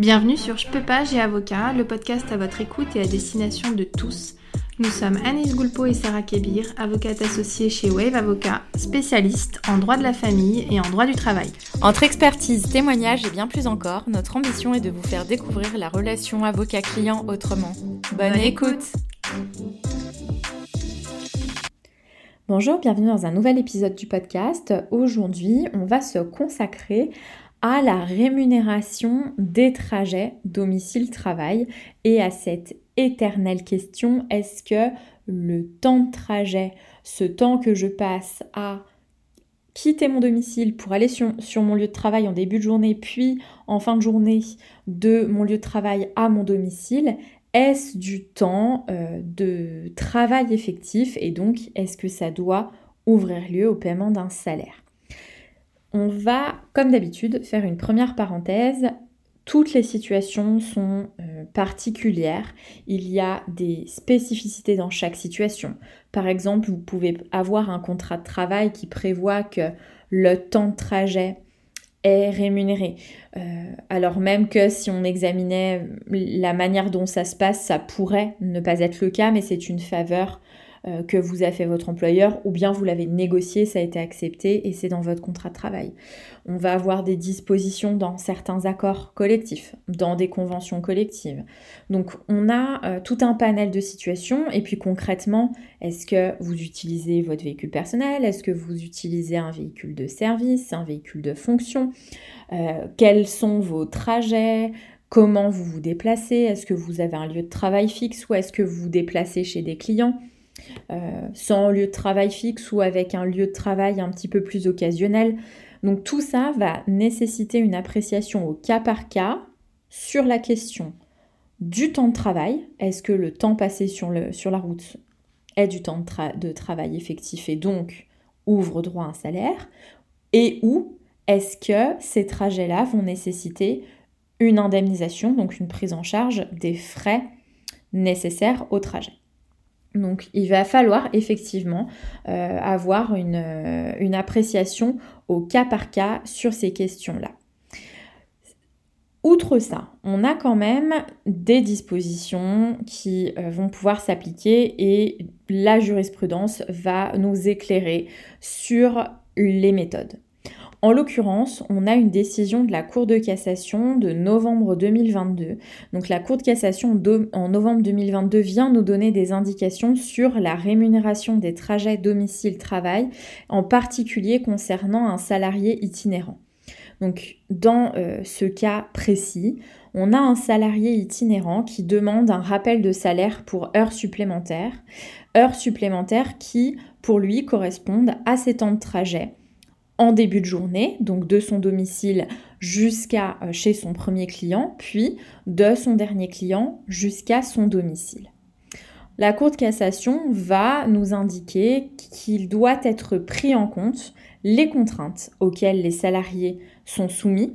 Bienvenue sur Je peux pas, j'ai avocat, le podcast à votre écoute et à destination de tous. Nous sommes Anis Goulpo et Sarah Kebir, avocates associées chez Wave Avocat, spécialistes en droit de la famille et en droit du travail. Entre expertise, témoignages et bien plus encore, notre ambition est de vous faire découvrir la relation avocat-client autrement. Bonne, écoute Bonjour, bienvenue dans un nouvel épisode du podcast. Aujourd'hui, on va se consacrer à la rémunération des trajets domicile-travail. Et à cette éternelle question, est-ce que le temps de trajet, ce temps que je passe à quitter mon domicile pour aller sur, mon lieu de travail en début de journée, puis en fin de journée de mon lieu de travail à mon domicile, est-ce du temps euh, de travail effectif? Et donc est-ce que ça doit ouvrir lieu au paiement d'un salaire? On va, comme d'habitude, faire une première parenthèse. Toutes les situations sont euh, particulières. Il y a des spécificités dans chaque situation. Par exemple, vous pouvez avoir un contrat de travail qui prévoit que le temps de trajet est rémunéré. Euh, alors même que si on examinait la manière dont ça se passe, ça pourrait ne pas être le cas, mais c'est une faveur euh, que vous a fait votre employeur ou bien vous l'avez négocié, ça a été accepté et c'est dans votre contrat de travail. On va avoir des dispositions dans certains accords collectifs, dans des conventions collectives. Donc on a euh, tout un panel de situations et puis concrètement, est-ce que vous utilisez votre véhicule personnel Est-ce que vous utilisez un véhicule de service, un véhicule de fonction euh, Quels sont vos trajets Comment vous vous déplacez Est-ce que vous avez un lieu de travail fixe ou est-ce que vous vous déplacez chez des clients? Sans lieu de travail fixe ou avec un lieu de travail un petit peu plus occasionnel. Donc tout ça va nécessiter une appréciation au cas par cas sur la question du temps de travail. Est-ce que le temps passé sur, la route est du temps de, de travail effectif et donc ouvre droit à un salaire? Et où est-ce que ces trajets-là vont nécessiter une indemnisation, donc une prise en charge des frais nécessaires au trajet? Donc il va falloir effectivement euh, avoir euh, une, appréciation au cas par cas sur ces questions-là. Outre ça, on a quand même des dispositions qui euh, vont pouvoir s'appliquer et la jurisprudence va nous éclairer sur les méthodes. En l'occurrence, on a une décision de la Cour de cassation de novembre 2022. Donc la Cour de cassation en novembre 2022 vient nous donner des indications sur la rémunération des trajets domicile-travail, en particulier concernant un salarié itinérant. Donc dans euh, ce cas précis, on a un salarié itinérant qui demande un rappel de salaire pour heures supplémentaires, heures supplémentaires qui pour lui correspondent à ses temps de trajet début de journée, donc de son domicile jusqu'à euh, chez son premier client, puis de son dernier client jusqu'à son domicile. La Cour de cassation va nous indiquer qu'il doit être pris en compte les contraintes auxquelles les salariés sont soumis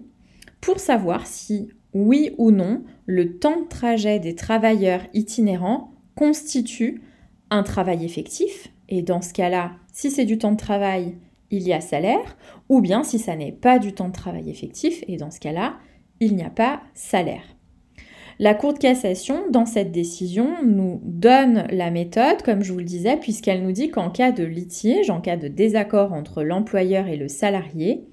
pour savoir si, oui ou non, le temps de trajet des travailleurs itinérants constitue un travail effectif. Et dans ce cas-là, si c'est du temps de travail, il y a salaire, ou bien si ça n'est pas du temps de travail effectif, et dans ce cas-là, il n'y a pas salaire. La Cour de cassation, dans cette décision, nous donne la méthode, comme je vous le disais, puisqu'elle nous dit qu'en cas de litige, en cas de désaccord entre l'employeur et le salarié,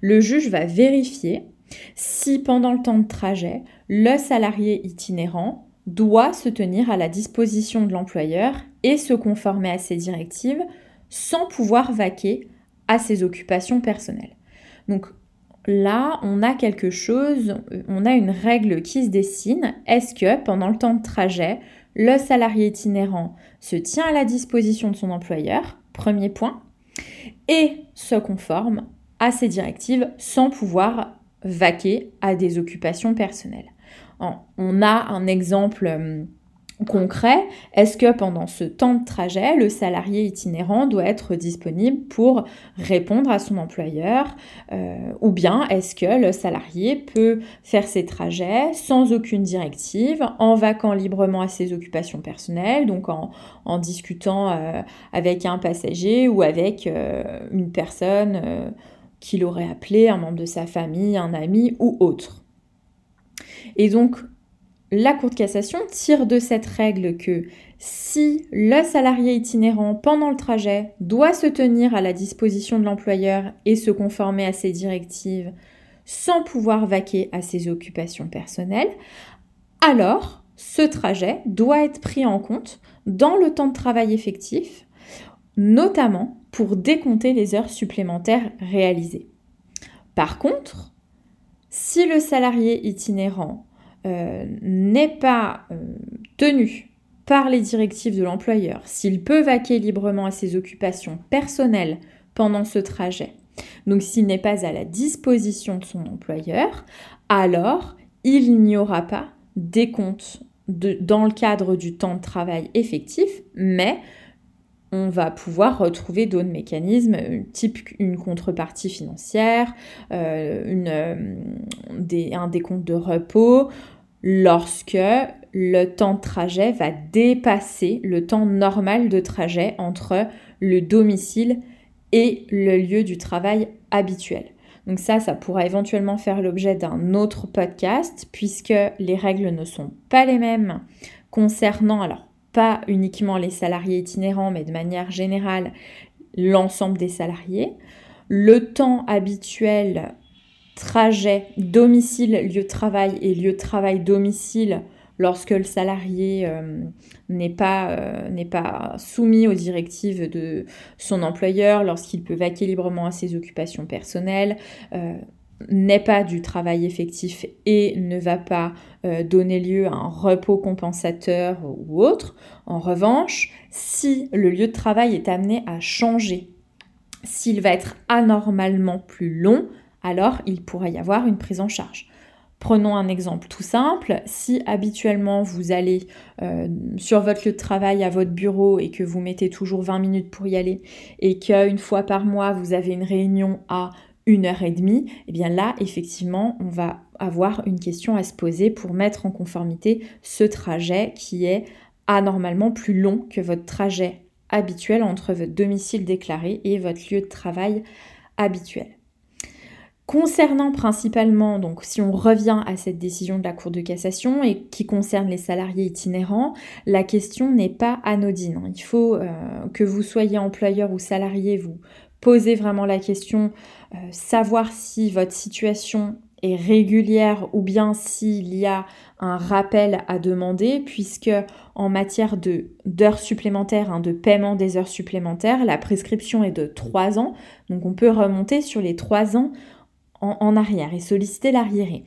le juge va vérifier si pendant le temps de trajet, le salarié itinérant doit se tenir à la disposition de l'employeur et se conformer à ses directives sans pouvoir vaquer à ses occupations personnelles. Donc là, on a quelque chose, on a une règle qui se dessine. Est-ce que pendant le temps de trajet, le salarié itinérant se tient à la disposition de son employeur, premier point, et se conforme à ses directives sans pouvoir vaquer à des occupations personnelles? On a un exemple hum, concret, est-ce que pendant ce temps de trajet, le salarié itinérant doit être disponible pour répondre à son employeur euh, ou bien est-ce que le salarié peut faire ses trajets sans aucune directive, en vaquant librement à ses occupations personnelles, donc en, discutant euh, avec un passager ou avec euh, une personne qu'il aurait appelé, un membre de sa famille, un ami ou autre. Et donc, la Cour de cassation tire de cette règle que si le salarié itinérant pendant le trajet doit se tenir à la disposition de l'employeur et se conformer à ses directives sans pouvoir vaquer à ses occupations personnelles, alors ce trajet doit être pris en compte dans le temps de travail effectif, notamment pour décompter les heures supplémentaires réalisées. Par contre, si le salarié itinérant euh, n'est pas euh, tenu par les directives de l'employeur, s'il peut vaquer librement à ses occupations personnelles pendant ce trajet, donc s'il n'est pas à la disposition de son employeur, alors il n'y aura pas décompte de, dans le cadre du temps de travail effectif, mais on va pouvoir retrouver d'autres mécanismes, type une contrepartie financière, euh, euh, un décompte de repos, lorsque le temps de trajet va dépasser le temps normal de trajet entre le domicile et le lieu du travail habituel. Donc ça, ça pourra éventuellement faire l'objet d'un autre podcast puisque les règles ne sont pas les mêmes concernant, alors pas uniquement les salariés itinérants, mais de manière générale l'ensemble des salariés. Le temps habituel trajet domicile lieu de travail et lieu de travail domicile lorsque le salarié euh, n'est pas, euh, pas, soumis aux directives de son employeur, lorsqu'il peut vaquer librement à ses occupations personnelles, euh, n'est pas du travail effectif et ne va pas donner lieu à un repos compensateur ou autre. En revanche, si le lieu de travail est amené à changer, s'il va être anormalement plus long, alors il pourrait y avoir une prise en charge. Prenons un exemple tout simple. Si habituellement vous allez euh, sur votre lieu de travail à votre bureau et que vous mettez toujours 20 minutes pour y aller et qu'une fois par mois vous avez une réunion à une heure et demie, eh bien là, effectivement, on va avoir une question à se poser pour mettre en conformité ce trajet qui est anormalement plus long que votre trajet habituel entre votre domicile déclaré et votre lieu de travail habituel. Concernant principalement, donc si on revient à cette décision de la Cour de cassation et qui concerne les salariés itinérants, la question n'est pas anodine. Il faut euh, que vous soyez employeur ou salarié, vous posez vraiment la question, euh, savoir si votre situation est régulière ou bien s'il y a un rappel à demander, puisque en matière d'heures supplémentaires, hein, de paiement des heures supplémentaires, la prescription est de 3 ans, donc on peut remonter sur les 3 ans en, arrière et solliciter l'arriéré.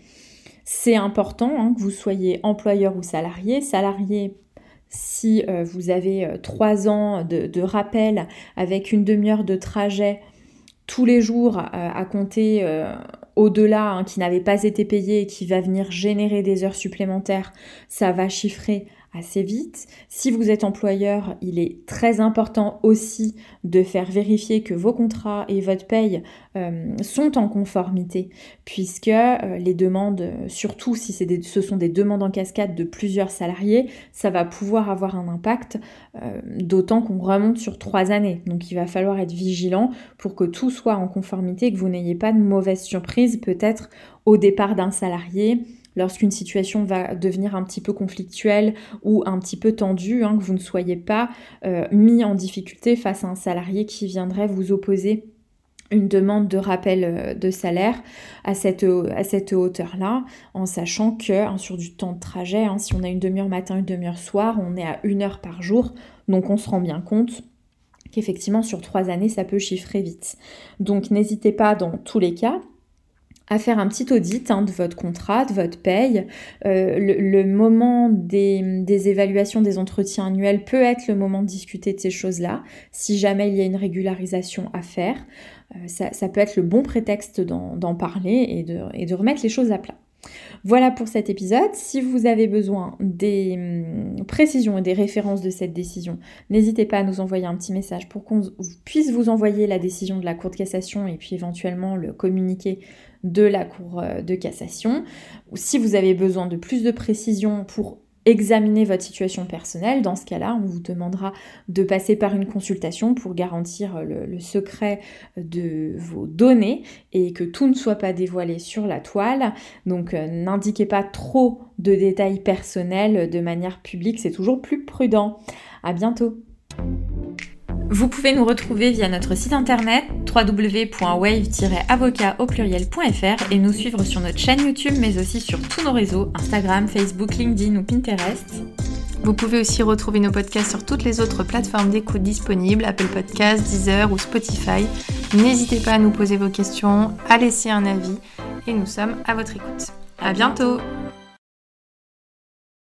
C'est important hein, que vous soyez employeur ou salarié. Salarié, si euh, vous avez euh, trois ans de, rappel avec une demi-heure de trajet tous les jours euh, à compter au-delà, hein, qui n'avait pas été payé et qui va venir générer des heures supplémentaires, ça va chiffrer assez vite. Si vous êtes employeur, il est très important aussi de faire vérifier que vos contrats et votre paye euh, sont en conformité, puisque euh, les demandes, surtout si ce sont des demandes en cascade de plusieurs salariés, ça va pouvoir avoir un impact, euh, d'autant qu'on remonte sur trois années. Donc il va falloir être vigilant pour que tout soit en conformité, que vous n'ayez pas de mauvaises surprises peut-être au départ d'un salarié lorsqu'une situation va devenir un petit peu conflictuelle ou un petit peu tendue, hein, que vous ne soyez pas euh, mis en difficulté face à un salarié qui viendrait vous opposer une demande de rappel euh, de salaire à cette, à cette hauteur-là, en sachant que hein, sur du temps de trajet, hein, si on a une demi-heure matin, une demi-heure soir, on est à une heure par jour, donc on se rend bien compte qu'effectivement sur trois années, ça peut chiffrer vite. Donc n'hésitez pas dans tous les cas à faire un petit audit hein, de votre contrat, de votre paye. Euh, le, moment des, des, évaluations des entretiens annuels peut être le moment de discuter de ces choses-là. Si jamais il y a une régularisation à faire, euh, ça, ça, peut être le bon prétexte d'en parler et de, et de remettre les choses à plat. Voilà pour cet épisode. Si vous avez besoin des hum, précisions et des références de cette décision, n'hésitez pas à nous envoyer un petit message pour qu'on puisse vous envoyer la décision de la Cour de cassation et puis éventuellement le communiquer de la Cour euh, de cassation. Si vous avez besoin de plus de précisions pour examiner votre situation personnelle. Dans ce cas-là, on vous demandera de passer par une consultation pour garantir le, secret de vos données et que tout ne soit pas dévoilé sur la toile. Donc euh, n'indiquez pas trop de détails personnels de manière publique, c'est toujours plus prudent. À bientôt. Vous pouvez nous retrouver via notre site internet www.wave-avocat au pluriel.fr et nous suivre sur notre chaîne YouTube mais aussi sur tous nos réseaux Instagram, Facebook, LinkedIn ou Pinterest. Vous pouvez aussi retrouver nos podcasts sur toutes les autres plateformes d'écoute disponibles, Apple Podcasts, Deezer ou Spotify. N'hésitez pas à nous poser vos questions, à laisser un avis et nous sommes à votre écoute. À bientôt